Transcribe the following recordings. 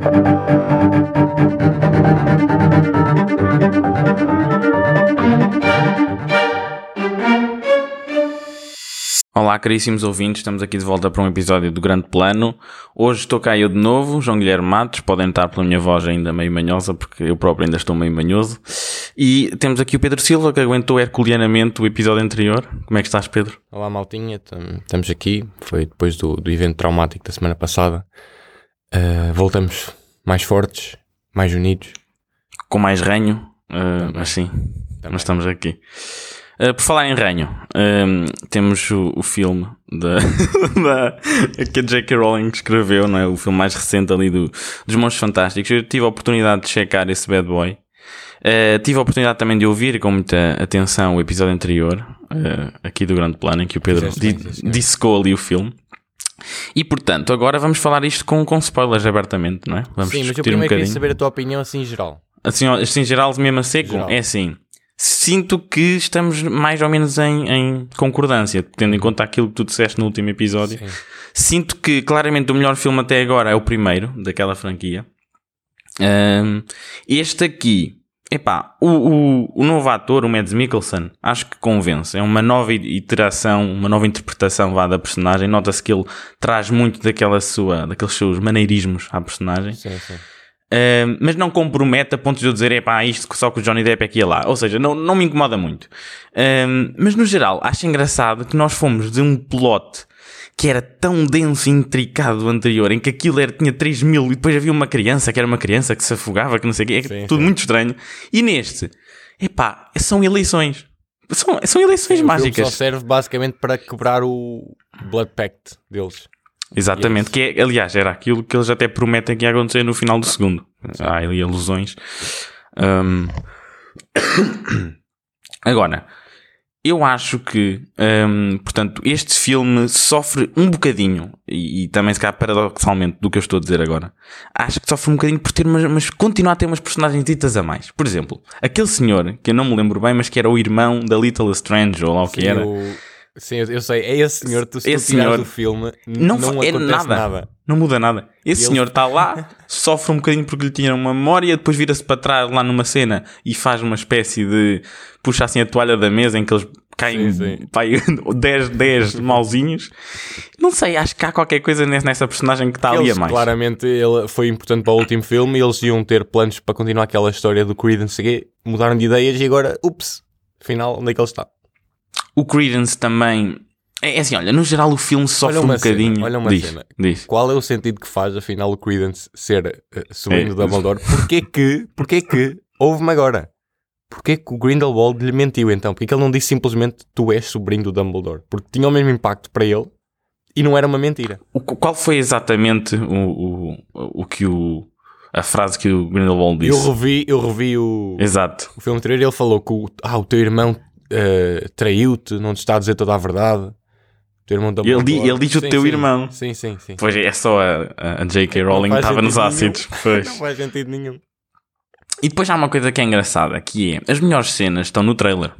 Olá, caríssimos ouvintes, estamos aqui de volta para um episódio do Grande Plano. Hoje estou cá eu de novo, João Guilherme Matos, podem notar pela minha voz ainda meio manhosa, porque eu próprio ainda estou meio manhoso. E temos aqui o Pedro Silva, que aguentou herculeanamente o episódio anterior. Como é que estás, Pedro? Olá, maltinha, estamos aqui. Foi depois do, do evento traumático da semana passada. Uh, voltamos mais fortes, mais unidos. Com mais ranho, uh, assim, Também. mas estamos aqui. Uh, por falar em ranho, uh, temos o, o, filme da, da, que a J.K. Rowling escreveu, não é? o filme mais recente ali do, dos Monstros Fantásticos. Eu tive a oportunidade de checar esse bad boy. Uh, tive a oportunidade também de ouvir com muita atenção o episódio anterior, aqui do Grande Plano, em que o Pedro di dissecou ali o filme. E portanto, agora vamos falar isto com, com spoilers abertamente, não é? Vamos Sim, mas eu primeiro um queria saber a tua opinião assim em geral. Assim, assim em geral, mesmo a seco? Geral. É assim sinto que estamos mais ou menos em, em, concordância, tendo em conta aquilo que tu disseste no último episódio. Sim. Sinto que claramente o melhor filme até agora é o primeiro daquela franquia. Um, este aqui, epá, o, o, o novo ator, o Mads Mikkelsen, acho que convence. É uma nova iteração, uma nova interpretação vá, da personagem. Nota-se que ele traz muito daquela sua, daqueles seus maneirismos à personagem. Sim, sim. Uh, mas não compromete a ponto de eu dizer, é pá, isto só que o Johnny Depp é que ia lá. Ou seja, não, não me incomoda muito. Uh, mas no geral, acho engraçado que nós fomos de um plot que era tão denso e intricado do anterior, em que aquilo era, tinha 3 mil e depois havia uma criança que era uma criança que se afogava, que não sei o quê, é sim, tudo sim. muito estranho. E neste, epá, são eleições. São, são eleições sim, mágicas. só serve basicamente para quebrar o Blood Pact deles. Exatamente, que é, aliás, era aquilo que eles até prometem que ia acontecer no final do segundo. Há ali alusões. Um... Agora, eu acho que, um, portanto, este filme sofre um bocadinho, e, e, também se calhar paradoxalmente do que eu estou a dizer agora, acho que sofre um bocadinho por ter, mas, mas continua a ter umas personagens ditas a mais. Por exemplo, aquele senhor, que eu não me lembro bem, mas que era o irmão da Little Strange, ou lá o que era. Sim, eu sei, é esse senhor, tu se esse tu senhor do filme, não, não é nada, nada, Não muda nada. Esse senhor está lá, sofre um bocadinho porque lhe tinha uma memória, depois vira-se para trás lá numa cena e faz uma espécie de. puxa assim a toalha da mesa em que eles caem sim, sim. Pai, 10, 10 mauzinhos. Não sei, acho que há qualquer coisa nessa personagem que está ali a mais. Claramente ele foi importante para o último filme e eles iam ter planos para continuar aquela história do Creed, não sei mudaram de ideias e agora, ups, afinal, onde é que ele está? O Credence também. É, é assim, olha, no geral o filme sofre um bocadinho. Cena, olha uma diz, cena. Diz. Qual é o sentido que faz, afinal, o Credence ser uh, sobrinho é. do Dumbledore? Porquê que, porquê que, ouve-me agora, porquê que o Grindelwald lhe mentiu então? Porquê que ele não disse simplesmente tu és sobrinho do Dumbledore? Porque tinha o mesmo impacto para ele e não era uma mentira. O, qual foi exatamente o, o, o que o, a frase que o Grindelwald disse? Eu revi, eu revi o, Exato. o filme anterior e ele falou que o, ah, o teu irmão uh, traiu-te, não te está a dizer toda a verdade. O teu irmão ele, ele diz o sim, teu sim. irmão. Sim, sim, sim. Pois é só a, a J.K. Rowling que estava nos ácidos. Pois. não faz sentido nenhum. E depois há uma coisa que é engraçada, que é, as melhores cenas estão no trailer.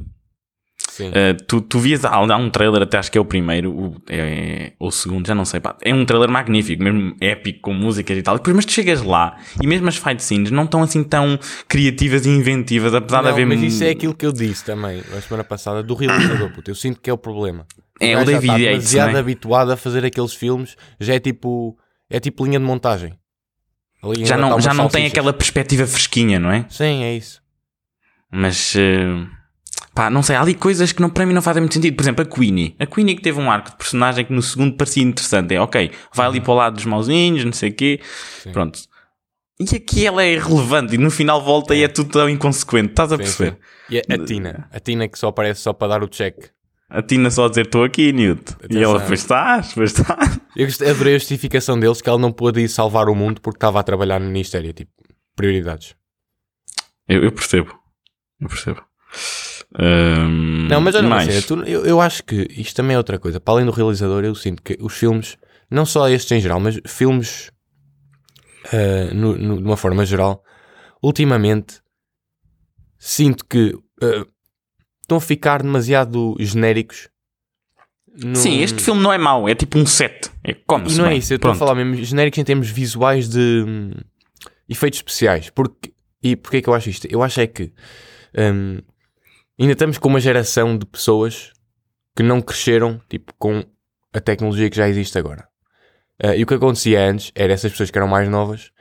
Uh, tu, tu vias, há, um trailer, até acho que é o primeiro, o, é, o segundo, já não sei, pá, é um trailer magnífico, mesmo épico, com músicas e tal. E depois, mas tu chegas lá e mesmo as fight scenes não estão assim tão criativas e inventivas, apesar não, de haver. Mas isso é aquilo que eu disse também na semana passada do realizador, puto. Eu sinto que é o problema. É, o, o David Yates. demasiado é? habituado a fazer aqueles filmes, já é tipo, é tipo linha de montagem. Já não, já não tem aquela perspectiva fresquinha, não é? Sim, é isso. Mas. Uh Pá, não sei, há ali coisas que não, para mim não fazem muito sentido. Por exemplo, a Queenie. A Queenie que teve um arco de personagem que no segundo parecia interessante. É ok, vai ali uhum. para o lado dos mauzinhos, não sei o quê. Sim. Pronto. E aqui ela é irrelevante e no final volta e é tudo tão inconsequente. Estás a sim, perceber? Sim. E a, a, Tina? A Tina que só aparece só para dar o check. A Tina só a dizer estou aqui, Newt. Atenção. E ela, pois estás, pois estás. Eu adorei a justificação deles que ela não pôde ir salvar o mundo porque estava a trabalhar no Ministério. Tipo, prioridades. Eu, eu percebo. Eu percebo. Um, não, mas olha, mais. tu, eu, eu acho que isto também é outra coisa. Para além do realizador, eu sinto que os filmes, não só estes em geral, mas filmes uh, no, no, de uma forma geral, ultimamente sinto que uh, estão a ficar demasiado genéricos. No... Sim, este filme não é mau, é tipo um set. É como E não é isso, eu estou a falar mesmo genéricos em termos visuais de efeitos especiais. Porque, e porquê é que eu acho isto? Eu acho é que um, ainda estamos com uma geração de pessoas que não cresceram tipo, com a tecnologia que já existe agora. Uh, e o que acontecia antes era essas pessoas que eram mais novas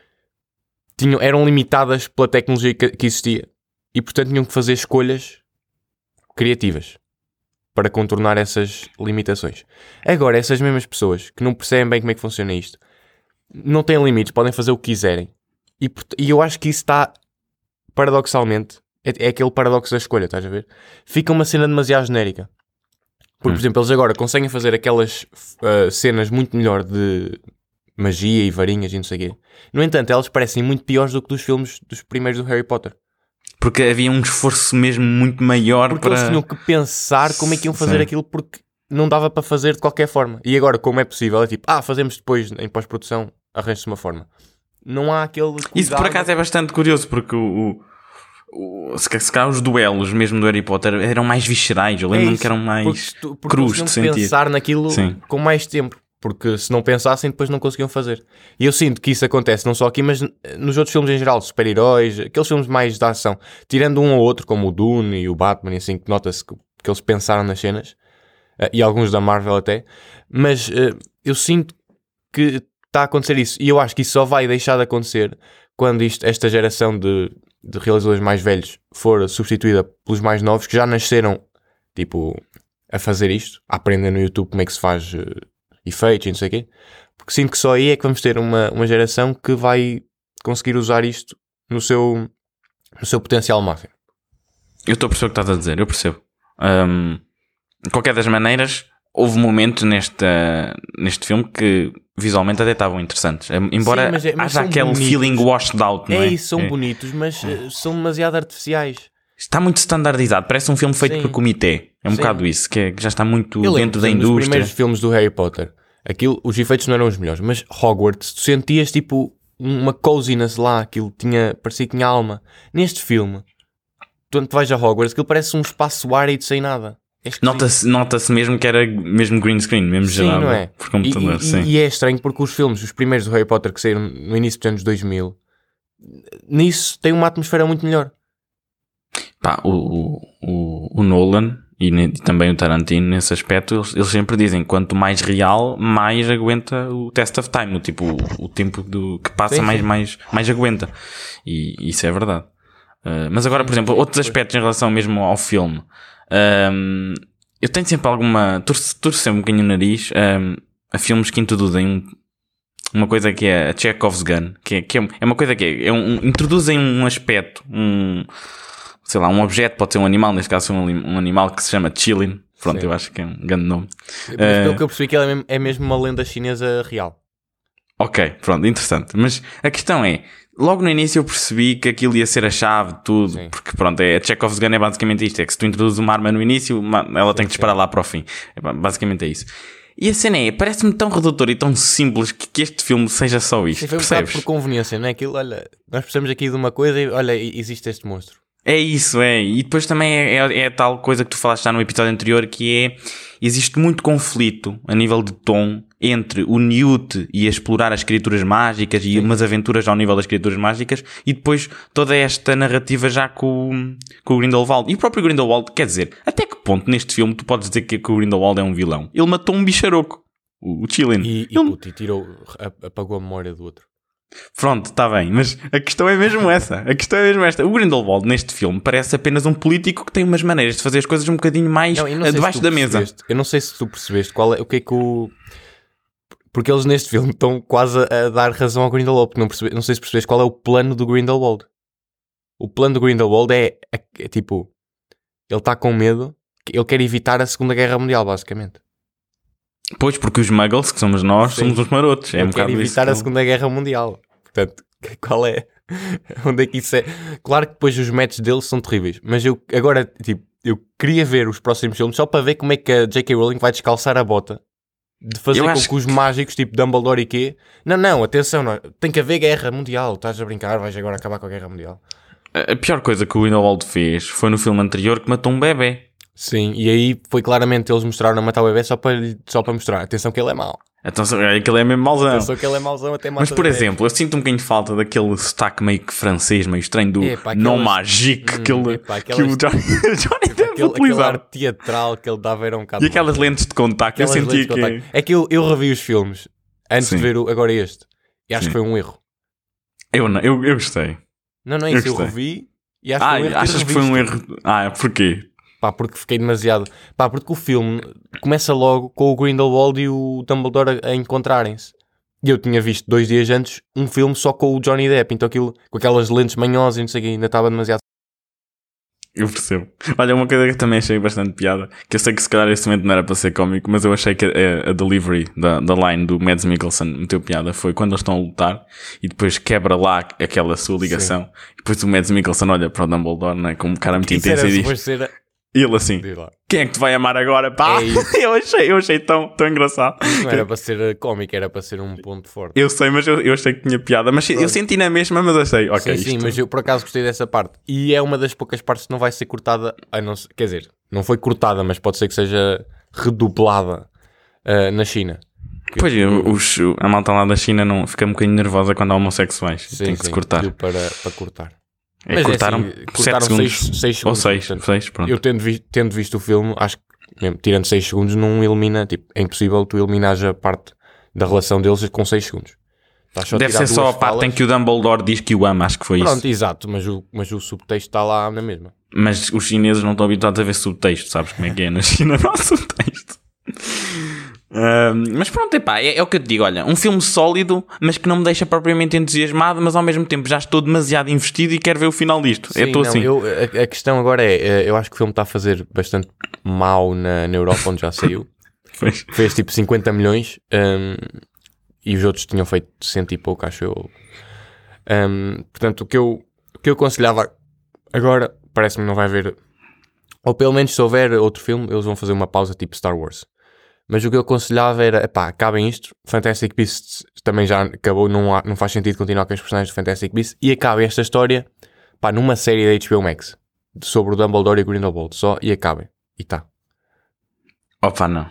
tinham, eram limitadas pela tecnologia que, que existia e portanto tinham que fazer escolhas criativas para contornar essas limitações. Agora, essas mesmas pessoas que não percebem bem como é que funciona isto, não têm limites, podem fazer o que quiserem. E, e eu acho que isso está, paradoxalmente, é, é, aquele paradoxo da escolha, estás a ver? Fica uma cena demasiado genérica. Porque, hum. por exemplo, eles agora conseguem fazer aquelas uh, cenas muito melhor de magia e varinhas e não sei o quê. No entanto, elas parecem muito piores do que dos filmes dos primeiros do Harry Potter. Porque havia um esforço mesmo muito maior porque para... eles tinham que pensar como é que iam fazer Sim. aquilo porque não dava para fazer de qualquer forma. E agora, como é possível? É tipo, ah, fazemos depois em pós-produção, arranja-se uma forma. Não há aquele. Cuidado. Isso por acaso é bastante curioso porque o, o, se, calhar os duelos mesmo do Harry Potter eram mais viscerais. Eu lembro-me é que eram mais porque, porque crus de sentir. pensar naquilo Sim. com mais tempo porque se não pensassem depois não conseguiam fazer. E eu sinto que isso acontece não só aqui, mas nos outros filmes em geral, super-heróis, aqueles filmes mais de ação, tirando um ou outro, como o Dune e o Batman, e assim, que nota-se que, que, eles pensaram nas cenas, uh, e alguns da Marvel até, mas uh, eu sinto que está a acontecer isso, e eu acho que isso só vai deixar de acontecer quando isto, esta geração de, de realizadores mais velhos for substituída pelos mais novos, que já nasceram, tipo, a fazer isto, a aprender no YouTube como é que se faz uh, efeitos e não sei o quê, porque sinto que só aí é que vamos ter uma, uma geração que vai conseguir usar isto no seu, no seu potencial máximo. Eu estou a perceber o que estás a dizer, eu percebo. Um, de qualquer das maneiras, houve momentos neste, neste filme que visualmente até estavam interessantes. Embora Sim, mas é, mas haja aquele bonitos. feeling washed out, não é? É isso, são é. bonitos, mas é. são demasiado artificiais. Está muito standardizado, parece um filme feito Sim. por comitê. É um Sim. bocado isso, que, é, que, já está muito Eu dentro da indústria. Os primeiros filmes do Harry Potter, aquilo, os efeitos não eram os melhores, mas Hogwarts, tu sentias tipo uma coziness lá, aquilo tinha, parecia que tinha alma. Neste filme, quando tu vais a Hogwarts, aquilo parece um espaço árido sem nada. É nota-se nota mesmo que era mesmo green screen, mesmo sim, gerado não é? por computador. E, e, e, é estranho porque os filmes, os primeiros do Harry Potter que saíram no início dos anos 2000, nisso tem uma atmosfera muito melhor. Pá, o, o, o Nolan e, também o Tarantino, nesse aspecto, eles, eles, sempre dizem quanto mais real, mais aguenta o test of time, o tipo, o, o tempo do, que passa, sim, mais, sim. mais, mais aguenta. E isso é verdade. Uh, mas agora, por exemplo, outros aspectos em relação mesmo ao filme. Um, eu tenho sempre alguma. Torço sempre um bocadinho o nariz um, a filmes que introduzem um, uma coisa que é a Chekhov's Gun, que é, que é, é uma coisa que é, é um, introduzem um aspecto, um sei lá, um objeto, pode ser um animal, neste caso um, animal que se chama Chilin. Pronto, Sim. eu acho que é um grande nome. Mas pelo uh, que eu percebi que ele é mesmo, é mesmo uma lenda chinesa real. Ok, pronto, interessante. Mas a questão é, logo no início eu percebi que aquilo ia ser a chave de tudo, sim. porque pronto, é, a Chekhov's Gun é basicamente isto, é que se tu introduzes uma arma no início, ela sim, tem que disparar lá para o fim. É, basicamente é isso. E a cena é, parece-me tão redutor e tão simples que, que este filme seja só isto, Sim, foi um percebes? por conveniência, não é? Aquilo, olha, nós precisamos aqui de uma coisa e olha, existe este monstro. É isso, é. E depois também é, é, é, tal coisa que tu falaste já no episódio anterior, que é, existe muito conflito a nível de tom entre o Newt e explorar as criaturas mágicas e umas aventuras ao nível das criaturas mágicas e depois toda esta narrativa já com, com o Grindelwald. E o próprio Grindelwald, quer dizer, até que ponto neste filme tu podes dizer que, que o Grindelwald é um vilão? Ele matou um bicharoco, o, o Chilin. E, e, Ele... e tirou, apagou a memória do outro. Pronto, está bem, mas a questão é mesmo essa. A questão é mesmo esta. O Grindelwald neste filme parece apenas um político que tem umas maneiras de fazer as coisas um bocadinho mais não, não debaixo da mesa. Eu não sei se tu percebeste qual é, o que é que o. Porque eles neste filme estão quase a dar razão ao Grindelwald. Não, percebe, não sei se percebeste qual é o plano do Grindelwald. O plano do Grindelwald é, é, é tipo. Ele está com medo. Ele quer evitar a Segunda Guerra Mundial, basicamente. Pois, porque os muggles, que somos nós, Sim. somos os marotos. É um bocado evitar a Segunda Guerra Mundial. Portanto, qual é? Onde é que isso é? Claro que depois os métodos deles são terríveis. Mas eu agora, tipo, eu queria ver os próximos filmes só para ver como é que a J.K. Rowling vai descalçar a bota. De fazer com que os mágicos, tipo Dumbledore e quê? Não, não, atenção, não. tem que haver guerra mundial. Estás a brincar, vais agora acabar com a guerra mundial. A pior coisa que o Grindelwald fez foi no filme anterior que matou um bebê. Sim, e aí foi claramente eles mostraram a matar o bebê só para, só para mostrar. Atenção que ele é mau. Então, aquele é mesmo mauzão. Pensou que ele é mauzão até Mas, por exemplo, eu sinto um bocadinho de falta daquele sotaque meio que francês, meio estranho do aquelas... non magique hum, que, ele, Epa, que o Johnny, Johnny Depp aquele, aquele ar teatral que ele dava era um bocado... E aquelas lentes de contacto, eu senti que... É que eu, eu revi os filmes antes Sim. de ver o, agora este. E acho Sim. que foi um erro. Eu, não, eu, eu gostei. Não, não é isso. Eu, eu revi e acho ah, que foi um erro. Achas que foi um erro? Ah, porquê? Pá, porque fiquei demasiado. Pá, porque o filme começa logo com o Grindelwald e o Dumbledore a, a encontrarem-se. E eu tinha visto dois dias antes um filme só com o Johnny Depp, então aquilo, com aquelas lentes manhosas e não sei o que, ainda estava demasiado. Eu percebo. Olha, uma coisa que também achei bastante piada, que eu sei que se calhar este momento não era para ser cómico, mas eu achei que a, a delivery da, da line do Mads Mikkelsen meteu piada foi quando eles estão a lutar e depois quebra lá aquela sua ligação. Sim. E depois o Mads Mikkelsen olha para o Dumbledore, né, com um cara muito intenso e diz: ser e ele assim, quem é que te vai amar agora? Pá, é eu achei, eu achei tão, tão engraçado. Não era para ser eh, cómico, era para ser um ponto forte. Eu sei, mas eu, eu achei que tinha piada. Mas Pronto. eu senti na mesma, mas achei, ok. Sim, sim, mas eu por acaso gostei dessa parte. E é uma das poucas partes que não vai ser cortada. A não, quer dizer, não foi cortada, mas pode ser que seja redublada uh, na China. Pois, os, a malta lá da China não, fica um bocadinho nervosa quando há homossexuais. Sim, Tem que sim, se cortar. Para, para cortar. É, Mas cortaram, é assim, cortaram 6 segundos. segundos. Ou 6, seis, pronto. Eu tendo, vi, tendo visto o filme, acho que mesmo, tirando 6 segundos não elimina, tipo, é impossível tu eliminares a parte da relação deles com 6 segundos. Deve ser só a parte em que o Dumbledore diz que o ama, acho que foi Pronto, isso. exato, mas o, mas o subtexto está lá na mesma. Mas os chineses não estão habituados a ver subtexto, sabes como é que é na China? Não há subtexto. Uh, mas pronto, epá, é, é o que eu te digo. Olha, um filme sólido, mas que não me deixa propriamente entusiasmado, mas ao mesmo tempo já estou demasiado investido e quero ver o final disto. Sim, eu estou assim. Eu, a, a, questão agora é: eh, eu acho que o filme está a fazer bastante mal na, na Europa, onde já saiu. Fez tipo 50 milhões um, e os outros tinham feito cento e pouco, acho eu. Um, portanto, o que eu, o que eu aconselhava agora, parece-me não vai haver. Ou pelo menos se houver outro filme, eles vão fazer uma pausa tipo Star Wars. Mas o que eu aconselhava era, pá, acabem isto. Fantastic Beasts também já acabou, não, há, não faz sentido continuar com os personagens do Fantastic Beasts. E acabem esta história, pá, numa série da HBO Max sobre o Dumbledore e o Grindelwald. Só e acabem. E tá. Opa, não.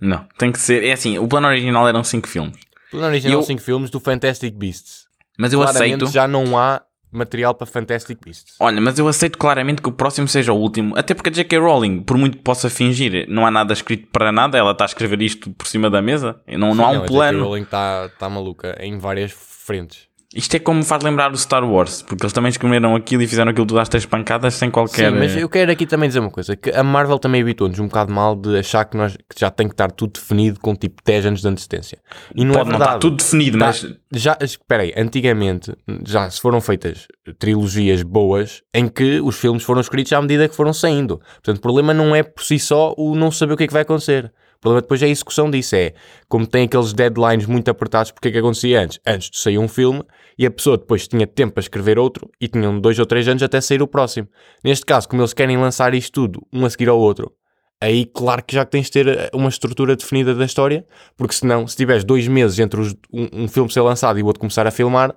Não, tem que ser. É assim, o plano original eram 5 filmes. O plano original eram 5 filmes do Fantastic Beasts. Mas eu Claramente aceito. já não há material para Fantastic Beasts. Olha, mas eu aceito claramente que o próximo seja o último. Até porque a J.K. Rowling, por muito que possa fingir, não há nada escrito para nada, ela está a escrever isto por cima da mesa. Não, não há um plano. A J.K. Rowling está tá maluca em várias frentes. Isto é como faz lembrar o Star Wars, porque eles também escreveram aquilo e fizeram aquilo tudo às três pancadas sem qualquer. Sim, mas eu quero aqui também dizer uma coisa: que a Marvel também habitou-nos um bocado mal de achar que, nós, que já tem que estar tudo definido com tipo 10 anos de antecedência. E não é Pode é não estar tudo definido, tá, mas. Já, espera aí, antigamente já se foram feitas trilogias boas em que os filmes foram escritos à medida que foram saindo. Portanto, o problema não é por si só o não saber o que é que vai acontecer. O problema depois é a execução disso. É como tem aqueles deadlines muito apertados, porque é que acontecia antes? Antes de sair um filme e a pessoa depois tinha tempo para escrever outro e tinham dois ou três anos até sair o próximo. Neste caso, como eles querem lançar isto tudo, um a seguir ao outro, aí claro que já tens de ter eh, uma estrutura definida da história, porque senão, se tiveres dois meses entre os, um, um filme ser lançado e o outro começar a filmar,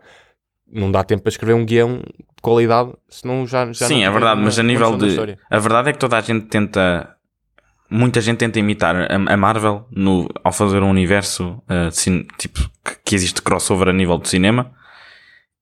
não dá tempo para escrever um guião de qualidade, senão já, já Sim, é verdade, mas a nível de. A verdade é que toda a gente tenta muita gente tenta imitar a, Marvel no, ao fazer um universo uh, tipo, que existe crossover a nível do cinema.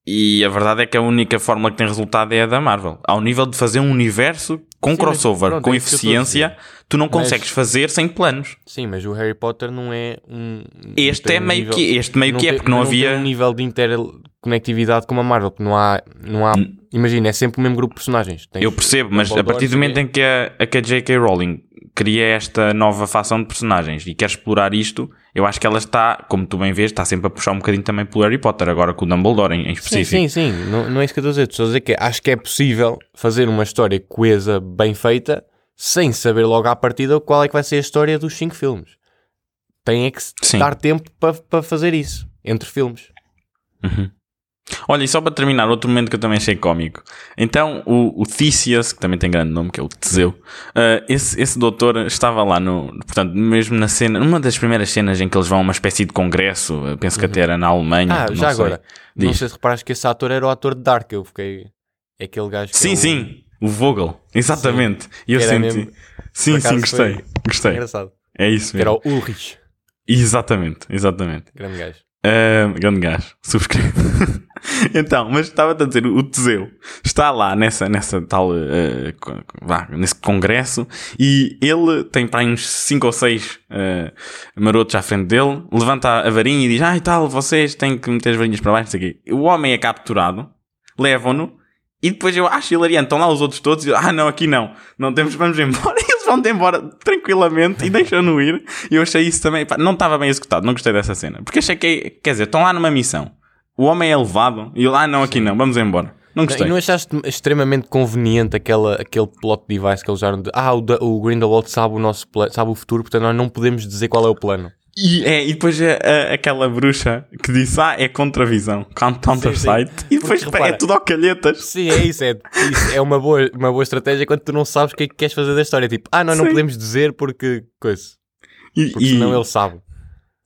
E a verdade é que a única fórmula que tem resultado é a da Marvel. Ao nível de fazer um universo com Sim, crossover, pronto, com é eficiência, tu não consegues mas, fazer sem planos. Sim, mas o Harry Potter não é um. Este é meio nível, que este meio que é, porque não, não havia. um nível de interconectividade como a Marvel, porque não há. Não há imagina, é sempre o mesmo grupo de personagens. Tens eu percebo, mas a partir do momento em que a, a, que a J.K. Rowling cria esta nova facção de personagens e quer explorar isto, eu acho que ela está, como tu bem vês, está sempre a puxar um bocadinho também pelo Harry Potter, agora com o Dumbledore em, em específico. Sim, sim, sim. Não, não é isso que eu estou a dizer. Estou a dizer que acho que é possível fazer uma história coesa, bem feita, sem saber logo à partida qual é que vai ser a história dos cinco filmes. Tem é que sim. dar tempo para pa fazer isso, entre filmes. Uhum. Olha, e só para terminar, outro momento que eu também achei cómico. Então, o, o Theseus, que também tem grande nome, que é o Teseu, uh, esse, esse doutor estava lá no. Portanto, mesmo na cena, numa das primeiras cenas em que eles vão a uma espécie de congresso, penso uhum. que até era na Alemanha. Ah, já sei. agora. Diz. Não sei se reparaste que esse ator era o ator de Dark, eu fiquei. É aquele gajo que. Sim, é o... sim, o Vogel, exatamente. E eu senti. Mesmo... Sim, sim, gostei. Gostei. Engraçado. É isso mesmo. Era o Ulrich. Exatamente, exatamente. Grande gajo. Uh, grande gajo, subscreve. então, mas estava-te a dizer, o Teseu está lá nessa, nessa tal, uh, vá, nesse congresso e ele tem para uns 5 ou 6 uh, marotos à frente dele, levanta a varinha e diz, ah e tal, vocês têm que meter as varinhas para baixo, não sei o quê. O homem é capturado, levam-no e depois eu acho hilariante, estão lá os outros todos e ah não, aqui não, não temos, vamos embora. Vão-te embora tranquilamente e deixam-no ir. E eu achei isso também, pá, não estava bem executado, não gostei dessa cena. Porque achei que, quer dizer, estão lá numa missão, o homem é levado e eu, ah não, aqui não, vamos embora. Não gostei. E não achaste extremamente conveniente aquela, aquele plot device que eles usaram de ah, o, o Grindelwald sabe o nosso sabe o futuro, portanto nós não podemos dizer qual é o plano. E, é, e depois é, é, aquela bruxa que disse, ah, é contravisão, counter sight, e depois Porque, repara, é tudo ao calhetas. Sim, é isso, é, isso é uma, boa, uma boa estratégia quando tu não sabes o que é que queres fazer da história. Tipo, ah, nós não podemos dizer porque coisa. E, porque e, senão ele sabe.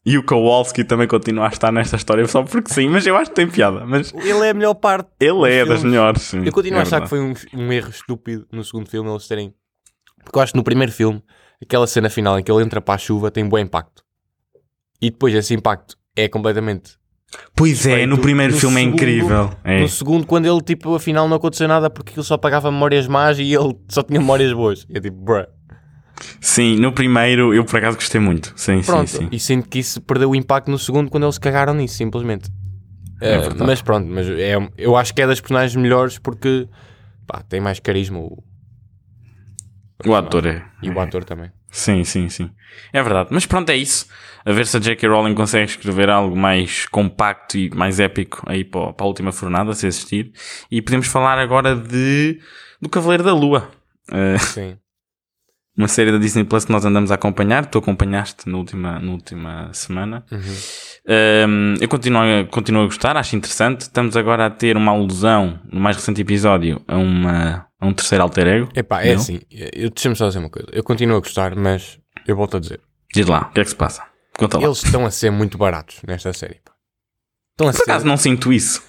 E o Kowalski também continua a estar nesta história só porque sim, mas eu acho que tem piada. Mas... Ele é a melhor parte. Ele é das melhores, sim. Eu continuo é a achar verdade. que foi um, um erro estúpido no segundo filme eles terem. Porque eu acho que no primeiro filme, aquela cena final em que ele entra para a chuva tem um bom impacto e depois esse impacto é completamente. Pois é, no primeiro no filme é segundo, é incrível. É. No segundo, quando ele, tipo, afinal não aconteceu nada porque ele só pagava memórias más e ele só tinha memórias boas. é tipo, bruh. Sim, no primeiro eu por acaso gostei muito. Sim, pronto, sim, sim. E sinto que isso perdeu o impacto no segundo quando eles cagaram nisso, simplesmente. É uh, mas pronto, mas é, eu acho que é das personagens melhores porque pá, tem mais carisma. O, o ator é. E o ator também. Sim, sim, sim. É verdade. Mas pronto, é isso. A ver se a J.K. Rowling consegue escrever algo mais compacto e mais épico aí para, para a última fornada, se existir. E podemos falar agora de do Cavaleiro da Lua. Uh, sim. Uma série da Disney Plus que nós andamos a acompanhar. Tu acompanhaste na última, na última semana. Uhum. Um, eu continuo, continuo a gostar, acho interessante. Estamos agora a ter uma alusão, no mais recente episódio, a uma a um terceiro alter ego? Epá, é não? assim, eu deixa-me só dizer uma coisa. Eu continuo a gostar, mas eu volto a dizer. Diz lá, o que é que se passa? Conta lá. Eles estão a ser muito baratos nesta série. Pá. Estão a Por ser... acaso não sinto isso.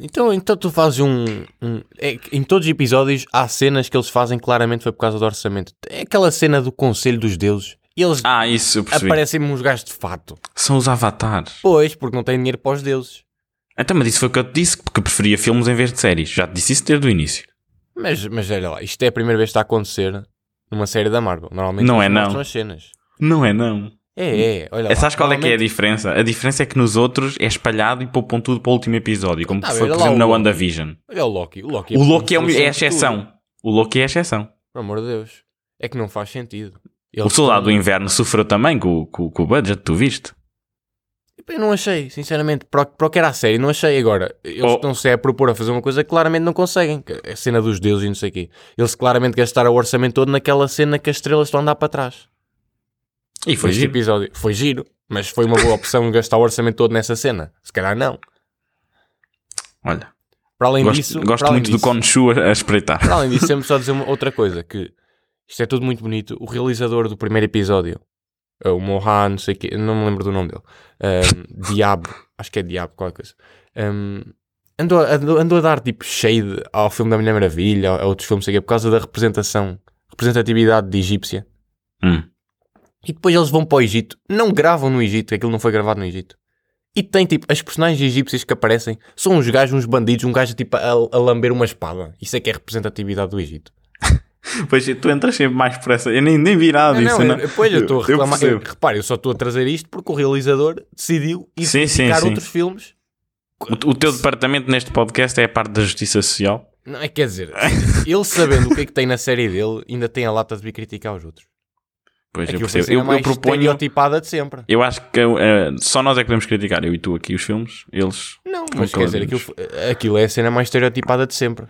Então, então tu fazes um. um é, em todos os episódios há cenas que eles fazem claramente foi por causa do orçamento. É aquela cena do Conselho dos Deuses. E eles ah, isso eu aparecem uns gajos de fato. São os avatares. Pois, porque não têm dinheiro para os deuses. Então, mas isso foi o que eu te disse, porque preferia filmes em vez de séries. Já te disse isso desde o início. Mas, mas olha lá, isto é a primeira vez que está a acontecer numa série da Marvel. Normalmente não é não. as cenas. Não é não. É, é, olha lá. Sabes qual é que é a diferença? A diferença é que nos outros é espalhado e poupam tudo para o último episódio, como foi, por exemplo, na WandaVision. Olha o Loki. O Loki é, o Loki é, é a exceção. O Loki é a exceção. Pelo amor de Deus. É que não faz sentido. Eles o Soldado estão... do Inverno sofreu também com, com, com o budget, tu viste? Eu não achei, sinceramente, para, para o que era a série, não achei. Agora, eles oh. estão-se a propor a fazer uma coisa que claramente não conseguem. A cena dos deuses e não sei o quê. Eles claramente gastaram o orçamento todo naquela cena que as estrelas estão a andar para trás. E foi giro. episódio. Foi giro, mas foi uma boa opção gastar o orçamento todo nessa cena. Se calhar não. Olha. Para além gosto, disso. Gosto muito disso, do Conchu a espreitar. Para além disso, sempre só dizer uma, outra coisa: que isto é tudo muito bonito. O realizador do primeiro episódio eh, o Mohan, não sei o quê, não me lembro do nome dele, um, Diabo, acho que é Diabo, qualquer coisa, um, andou, andou, andou, a dar tipo shade ao filme da Mulher Maravilha, a outros filmes, sei quê, por causa da representação, representatividade de egípcia. Hum. E depois eles vão para o Egito, não gravam no Egito, aquilo não foi gravado no Egito. E tem tipo, as personagens egípcias que aparecem são uns gajos, uns bandidos, um gajo tipo a, a lamber uma espada. Isso é que é representatividade do Egito. Pois tu entras sempre mais por essa. Eu nem, nem vi nada disso. Não, não. Pois eu estou a reclamar. Eu, repare, eu só estou a trazer isto porque o realizador decidiu identificar outros filmes. O, o, teu departamento neste podcast é a parte da justiça social? Não, é quer dizer, ele sabendo o que é que tem na série dele, ainda tem a lata de vir criticar os outros. Pois, é eu percebo. Eu, eu proponho. estereotipada de sempre. Eu acho que uh, só nós é que podemos criticar, eu e tu aqui, os filmes, eles. Não, mas quer dizer, aquilo, aquilo é a cena mais estereotipada de sempre.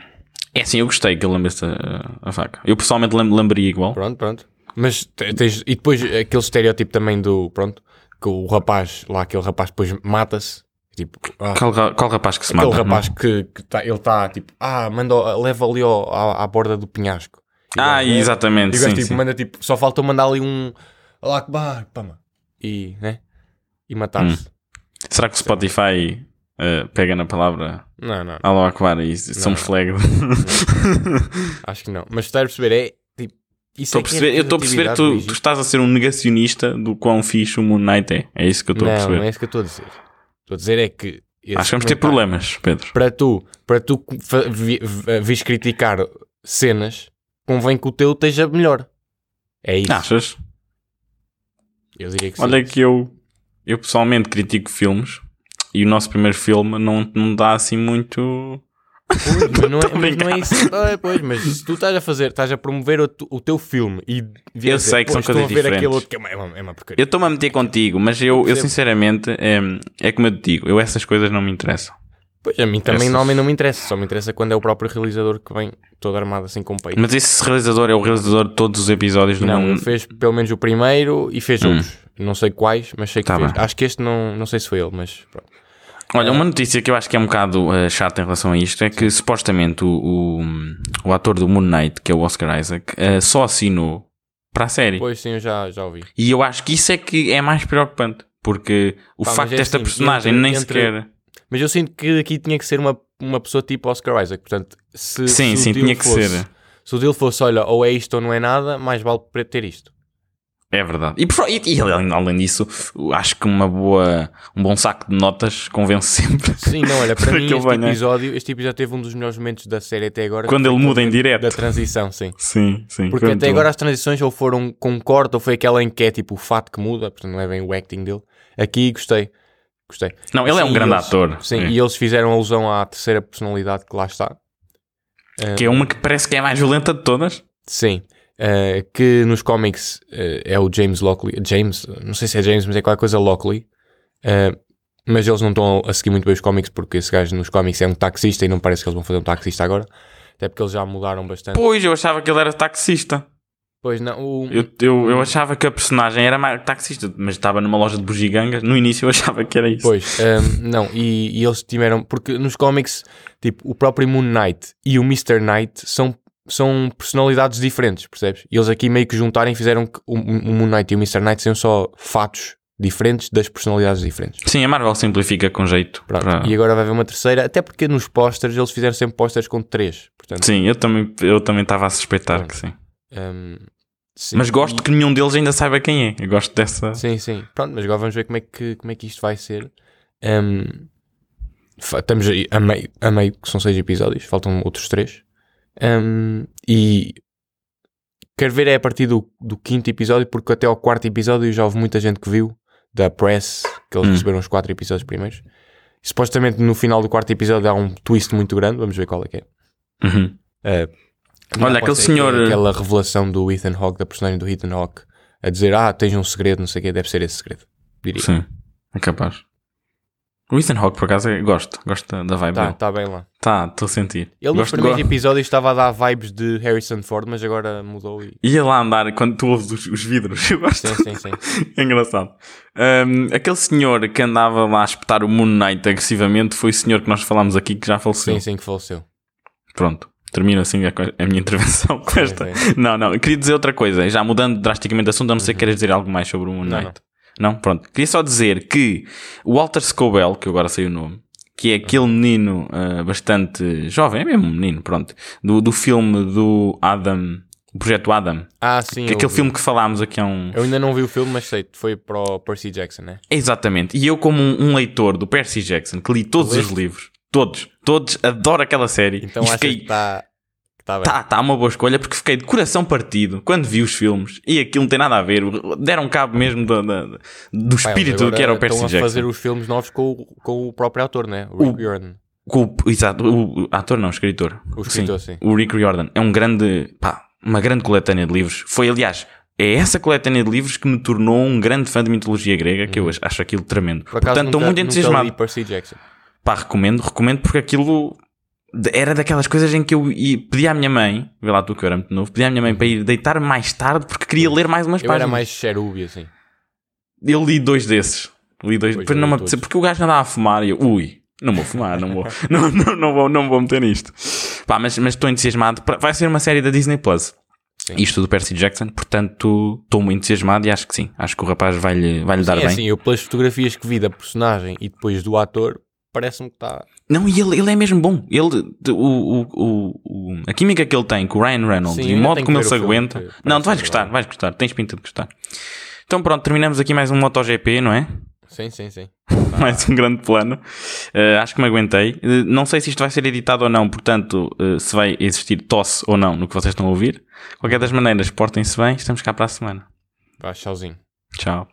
É assim, eu gostei que ele lembrasse a, a faca. Eu pessoalmente lembraria igual. Pronto, pronto. Mas tens, e depois aquele estereótipo também do, pronto, que o rapaz, lá aquele rapaz depois mata-se. Tipo, ah, qual, qual rapaz que se mata? Aquele rapaz que, que tá, ele está tipo, ah, manda, leva ali ao, à, à borda do penhasco. E ah, exatamente. E sim, tipo, sim. manda tipo, só falta mandar ali um Alakbar, pama. E, né? E matar-se. Hum. Será que o Spotify uh, pega na palavra não, não. Alô Aquar e somos flag. Acho que não. Mas está a perceber, é tipo, Estou a é perceber, eu estou a perceber que tu, tu, estás a ser um negacionista do quão fixe o Moon Knight é. É isso que eu estou a perceber. Não, é isso que eu estou a dizer. Estou a dizer é que. Acho que vamos ter problemas, Pedro. Para tu, para tu vis criticar cenas, convém que o teu esteja melhor. É isso. Achas? Eu diria que sim. Olha que eu, eu pessoalmente critico filmes e o nosso primeiro filme não, não dá assim muito Pois, mas não, é, mas não é isso. Ah, pois, mas se tu estás a fazer, estás a promover o, o teu filme e eu sei que são coisas diferentes. outro que é uma, é uma porcaria. Eu estou-me a meter contigo, mas eu, eu sinceramente, é, é como eu te digo, eu essas coisas não me interessam. Pois, a mim também Essas... normalmente não me interessa, só me interessa quando é o próprio realizador que vem todo armado assim com peito. Mas esse realizador é o realizador de todos os episódios do Não, ele fez pelo menos o primeiro e fez hum. outros. Não sei quais, mas sei que tá fez. Bem. Acho que este não, não sei se foi ele, mas pronto. Olha, uma notícia que eu acho que é um bocado uh, chata em relação a isto é que supostamente o, o, o ator do Moon Knight, que é o Oscar Isaac, uh, só assinou para a série. Pois sim, eu já, já ouvi. E eu acho que isso é que é mais preocupante, porque o Pá, facto é desta assim, personagem entre, nem entre... sequer. Mas eu sinto que aqui tinha que ser uma, uma pessoa tipo Oscar Isaac, portanto, se, sim, se sim, tinha que fosse, ser. Se o deal fosse, olha, ou é isto ou não é nada, mais vale ter isto. É verdade. E, e, e, além disso, acho que uma boa, um bom saco de notas convence sempre. Sim, não, olha, para mim este episódio, este episódio teve um dos melhores momentos da série até agora. Quando ele muda em direto. Da transição, sim. Sim, sim. Porque até agora as transições ou foram com corte ou foi aquela em que é tipo o fato que muda, portanto não é bem o acting dele. Aqui gostei. Gostei. Não, ele sim, é um grande eles, ator. Sim, é. e eles fizeram alusão à terceira personalidade que lá está. Que é uma que parece que é a mais violenta de todas. Sim. Uh, que nos cómics uh, é o James Lockley. James, não sei se é James, mas é qualquer coisa Lockley. Uh, mas eles não estão a seguir muito bem os cómics porque esse gajo nos cómics é um taxista e não parece que eles vão fazer um taxista agora. Até porque eles já mudaram bastante. Pois, eu achava que ele era taxista. Pois não, o... eu, eu, eu achava que a personagem era mais taxista, mas estava numa loja de bugigangas. No início eu achava que era isso. Pois, um, não, e, e, eles tiveram. Porque nos cómics, tipo, o próprio Moon Knight e o Mr. Knight são são personalidades diferentes, percebes? E eles aqui meio que juntarem fizeram que o, o Moon Knight e o Mr. Knight sejam só fatos diferentes das personalidades diferentes. Sim, a Marvel simplifica com jeito. Para... E agora vai haver uma terceira, até porque nos posters eles fizeram sempre posters com três. Portanto... Sim, eu também eu também estava a suspeitar Pronto. que sim. Um, sim. Mas gosto e... que nenhum deles ainda saiba quem é. Eu gosto dessa. Sim, sim. Pronto, mas agora vamos ver como é que, como é que isto vai ser. Um, estamos a meio, a meio, que são seis episódios, faltam outros três. Um, e quero ver é a partir do, do, quinto episódio, porque até ao quarto episódio já houve muita gente que viu da press, que eles hum. receberam os quatro episódios primeiros. E, supostamente no final do quarto episódio há um twist muito grande, vamos ver qual é que é. Uhum. Uh, Olha, aquele senhor. Aquela revelação do Ethan Hawke, da personagem do Ethan Hawke, a dizer: Ah, tens um segredo, não sei o quê, deve ser esse segredo. Diria. Sim, é capaz. O Ethan Hawke, por acaso, gosto. Gosto da vibe tá, dele. Está bem lá. Tá, estou a sentir. Ele nos primeiros go... episódios estava a dar vibes de Harrison Ford, mas agora mudou e... Ia lá andar quando tu ouves os, os vidros. Eu gosto. Sim, sim, sim. é engraçado. Um, aquele senhor que andava lá a espetar o Moon Knight agressivamente foi o senhor que nós falámos aqui que já faleceu. Sim, sim, que faleceu. Pronto. Termino assim a, a minha intervenção com esta. Sim, sim. Não, não. Queria dizer outra coisa. Já mudando drasticamente de assunto, a não ser uhum. que queres dizer algo mais sobre o Moon Knight. Não, não. Não? Pronto. Queria só dizer que o Walter Scobell, que agora sei o nome, que é aquele menino uh, bastante jovem, é mesmo um menino, pronto, do, do filme do Adam, o Projeto Adam. Ah, sim. Que, é aquele vi. filme que falámos aqui há um... Eu ainda não vi o filme, mas sei, foi para o Percy Jackson, né? Exatamente. E eu como um, um leitor do Percy Jackson, que li todos os livros, todos, todos, adoro aquela série. Então acho fiquei... que está Tá, tá, tá uma boa escolha porque fiquei de coração partido quando vi os filmes e aquilo não tem nada a ver. Deram cabo mesmo do, do, do espírito do que era o Percy Jackson. Estão a fazer os filmes novos com, com o próprio ator, né? O Rick Riordan. Com, exato, o, ator não, o escritor. O escritor, sim. sim. O Rick Riordan é um grande, pá, uma grande coletânea de livros. Foi, aliás, é essa coletânea de livros que me tornou um grande fã de mitologia grega, que eu uhum. acho aquilo tremendo. Por Portanto, estou muito entusiasmado. Percy Jackson. Pá, recomendo, recomendo porque aquilo era daquelas coisas em que eu pedi à minha mãe, vê lá tu que eu era muito novo, pedi à minha mãe para ir deitar mais tarde porque queria ler mais umas eu páginas. era mais cherube, assim. Eu li dois desses. Li dois, pois, não me porque o gajo andava a fumar e eu, ui, não vou fumar, não vou, não, não, não, vou, não vou meter nisto. Pá, mas, mas estou entusiasmado. Vai ser uma série da Disney Plus. Sim. Isto do Percy Jackson, portanto estou muito entusiasmado e acho que sim. Acho que o rapaz vai-lhe vai -lhe dar sim, é bem. Sim, eu pelas fotografias que vi da personagem e depois do ator, parece-me que está. Não, e ele, ele é mesmo bom. Ele, o, o, o, a química que ele tem com o Ryan Reynolds Sim, e o modo como ele se aguenta. Não, tu vais gostar, vais gostar, tens pinta de gostar. Então pronto, terminamos aqui mais um MotoGP, não é? Sim, sim, sim. mais um grande plano. Uh, acho que me aguentei. Uh, não sei se isto vai ser editado ou não, portanto, uh, se vai existir tosse ou não no que vocês estão a ouvir. Qualquer das maneiras, portem-se bem. Estamos cá para a semana. Vá, tchauzinho. Ciao.